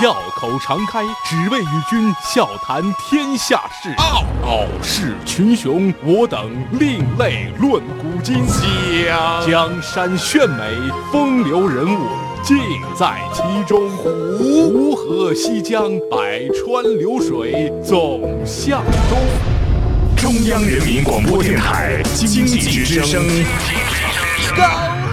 笑口常开，只为与君笑谈天下事。傲傲视群雄，我等另类论古今。江江山炫美，风流人物尽在其中。湖湖河西江，百川流水总向东。中央人民广播电台经济之声。高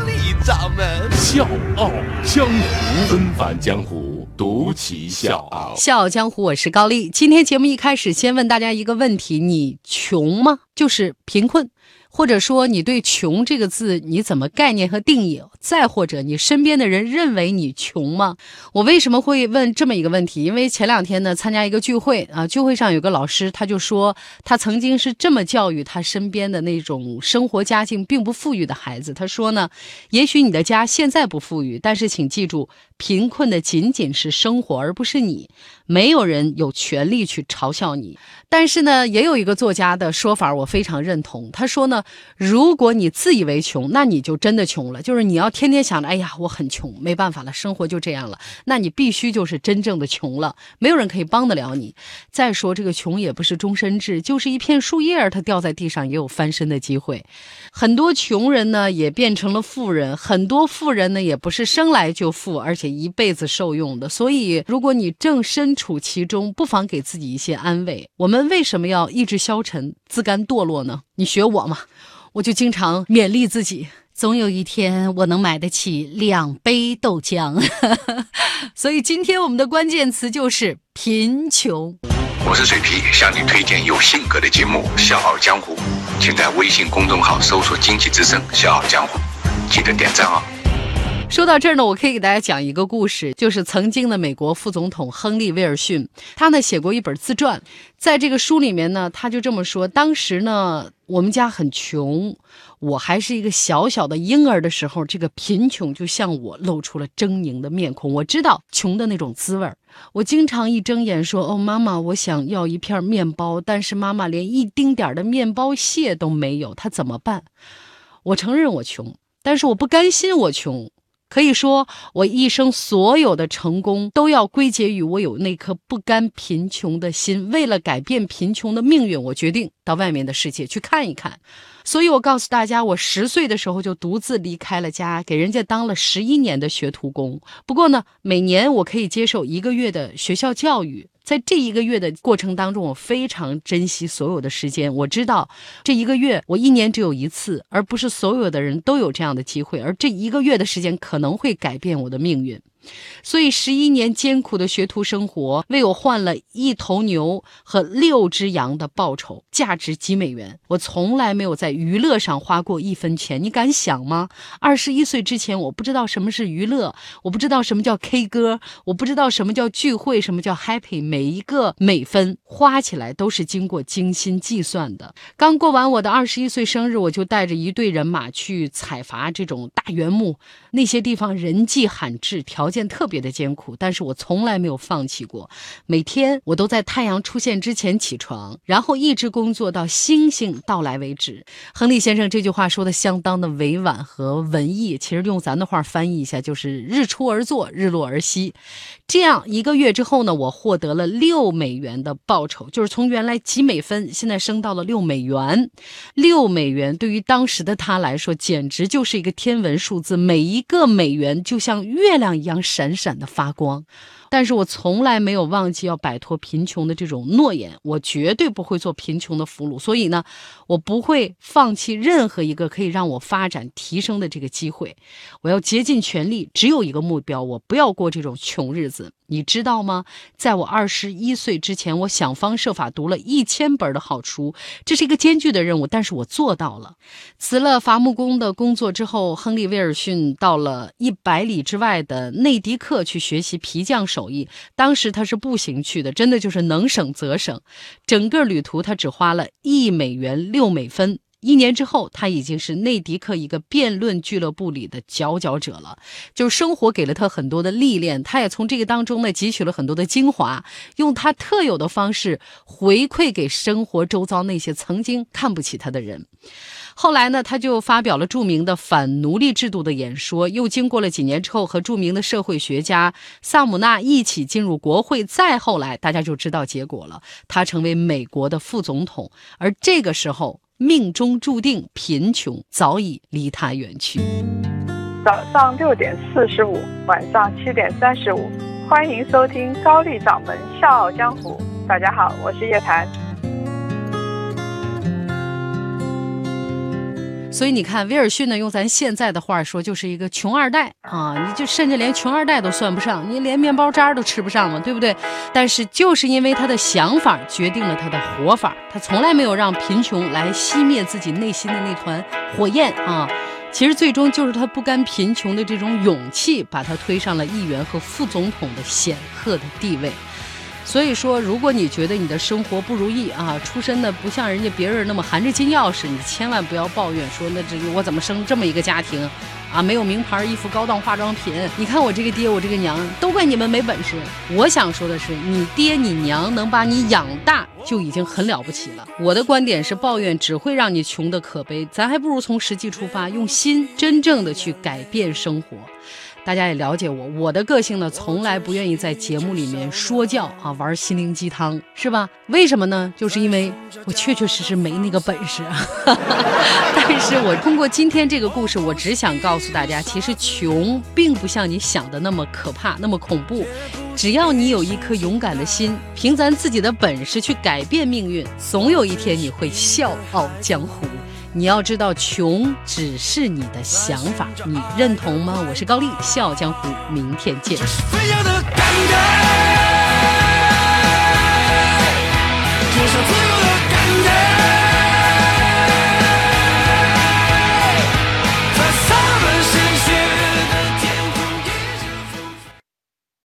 丽掌门笑傲江湖，纷繁江湖，独骑笑傲。笑傲江湖，我是高丽。今天节目一开始，先问大家一个问题：你穷吗？就是贫困。或者说，你对“穷”这个字你怎么概念和定义？再或者，你身边的人认为你穷吗？我为什么会问这么一个问题？因为前两天呢，参加一个聚会啊，聚会上有个老师，他就说他曾经是这么教育他身边的那种生活家境并不富裕的孩子。他说呢，也许你的家现在不富裕，但是请记住，贫困的仅仅是生活，而不是你。没有人有权利去嘲笑你。但是呢，也有一个作家的说法，我非常认同。他说呢。如果你自以为穷，那你就真的穷了。就是你要天天想着，哎呀，我很穷，没办法了，生活就这样了。那你必须就是真正的穷了，没有人可以帮得了你。再说这个穷也不是终身制，就是一片树叶，它掉在地上也有翻身的机会。很多穷人呢也变成了富人，很多富人呢也不是生来就富，而且一辈子受用的。所以，如果你正身处其中，不妨给自己一些安慰。我们为什么要意志消沉、自甘堕落呢？你学我嘛。我就经常勉励自己，总有一天我能买得起两杯豆浆。所以今天我们的关键词就是贫穷。我是水皮，向你推荐有性格的节目《笑傲江湖》，请在微信公众号搜索“经济之声笑傲江湖”，记得点赞哦。说到这儿呢，我可以给大家讲一个故事，就是曾经的美国副总统亨利·威尔逊，他呢写过一本自传，在这个书里面呢，他就这么说：当时呢，我们家很穷，我还是一个小小的婴儿的时候，这个贫穷就向我露出了狰狞的面孔。我知道穷的那种滋味儿，我经常一睁眼说：“哦，妈妈，我想要一片面包。”但是妈妈连一丁点儿的面包屑都没有，她怎么办？我承认我穷，但是我不甘心我穷。可以说，我一生所有的成功都要归结于我有那颗不甘贫穷的心。为了改变贫穷的命运，我决定到外面的世界去看一看。所以我告诉大家，我十岁的时候就独自离开了家，给人家当了十一年的学徒工。不过呢，每年我可以接受一个月的学校教育。在这一个月的过程当中，我非常珍惜所有的时间。我知道，这一个月我一年只有一次，而不是所有的人都有这样的机会。而这一个月的时间可能会改变我的命运。所以，十一年艰苦的学徒生活为我换了一头牛和六只羊的报酬，价值几美元。我从来没有在娱乐上花过一分钱，你敢想吗？二十一岁之前，我不知道什么是娱乐，我不知道什么叫 K 歌，我不知道什么叫聚会，什么叫 Happy。每一个每分花起来都是经过精心计算的。刚过完我的二十一岁生日，我就带着一队人马去采伐这种大原木，那些地方人迹罕至，条件。件特别的艰苦，但是我从来没有放弃过。每天我都在太阳出现之前起床，然后一直工作到星星到来为止。亨利先生这句话说的相当的委婉和文艺，其实用咱的话翻译一下就是日出而作，日落而息。这样一个月之后呢，我获得了六美元的报酬，就是从原来几美分，现在升到了六美元。六美元对于当时的他来说，简直就是一个天文数字，每一个美元就像月亮一样。闪闪的发光。但是我从来没有忘记要摆脱贫穷的这种诺言，我绝对不会做贫穷的俘虏。所以呢，我不会放弃任何一个可以让我发展提升的这个机会。我要竭尽全力，只有一个目标，我不要过这种穷日子。你知道吗？在我二十一岁之前，我想方设法读了一千本的好书，这是一个艰巨的任务，但是我做到了。辞了伐木工的工作之后，亨利·威尔逊到了一百里之外的内迪克去学习皮匠。手艺，当时他是步行去的，真的就是能省则省。整个旅途他只花了一美元六美分。一年之后，他已经是内迪克一个辩论俱乐部里的佼佼者了。就是生活给了他很多的历练，他也从这个当中呢汲取了很多的精华，用他特有的方式回馈给生活周遭那些曾经看不起他的人。后来呢，他就发表了著名的反奴隶制度的演说，又经过了几年之后，和著名的社会学家萨姆纳一起进入国会。再后来，大家就知道结果了，他成为美国的副总统。而这个时候，命中注定，贫穷早已离他远去。早上六点四十五，晚上七点三十五，欢迎收听高丽掌门笑傲江湖。大家好，我是叶檀。所以你看，威尔逊呢，用咱现在的话说，就是一个穷二代啊！你就甚至连穷二代都算不上，你连面包渣都吃不上嘛，对不对？但是就是因为他的想法决定了他的活法，他从来没有让贫穷来熄灭自己内心的那团火焰啊！其实最终就是他不甘贫穷的这种勇气，把他推上了议员和副总统的显赫的地位。所以说，如果你觉得你的生活不如意啊，出身的不像人家别人那么含着金钥匙，你千万不要抱怨说那这我怎么生这么一个家庭，啊，没有名牌衣服、高档化妆品。你看我这个爹，我这个娘，都怪你们没本事。我想说的是，你爹你娘能把你养大就已经很了不起了。我的观点是，抱怨只会让你穷的可悲，咱还不如从实际出发，用心真正的去改变生活。大家也了解我，我的个性呢，从来不愿意在节目里面说教啊，玩心灵鸡汤，是吧？为什么呢？就是因为我确确实实没那个本事。但是我通过今天这个故事，我只想告诉大家，其实穷并不像你想的那么可怕，那么恐怖。只要你有一颗勇敢的心，凭咱自己的本事去改变命运，总有一天你会笑傲江湖。你要知道，穷只是你的想法，你认同吗？我是高丽，笑傲江湖，明天见。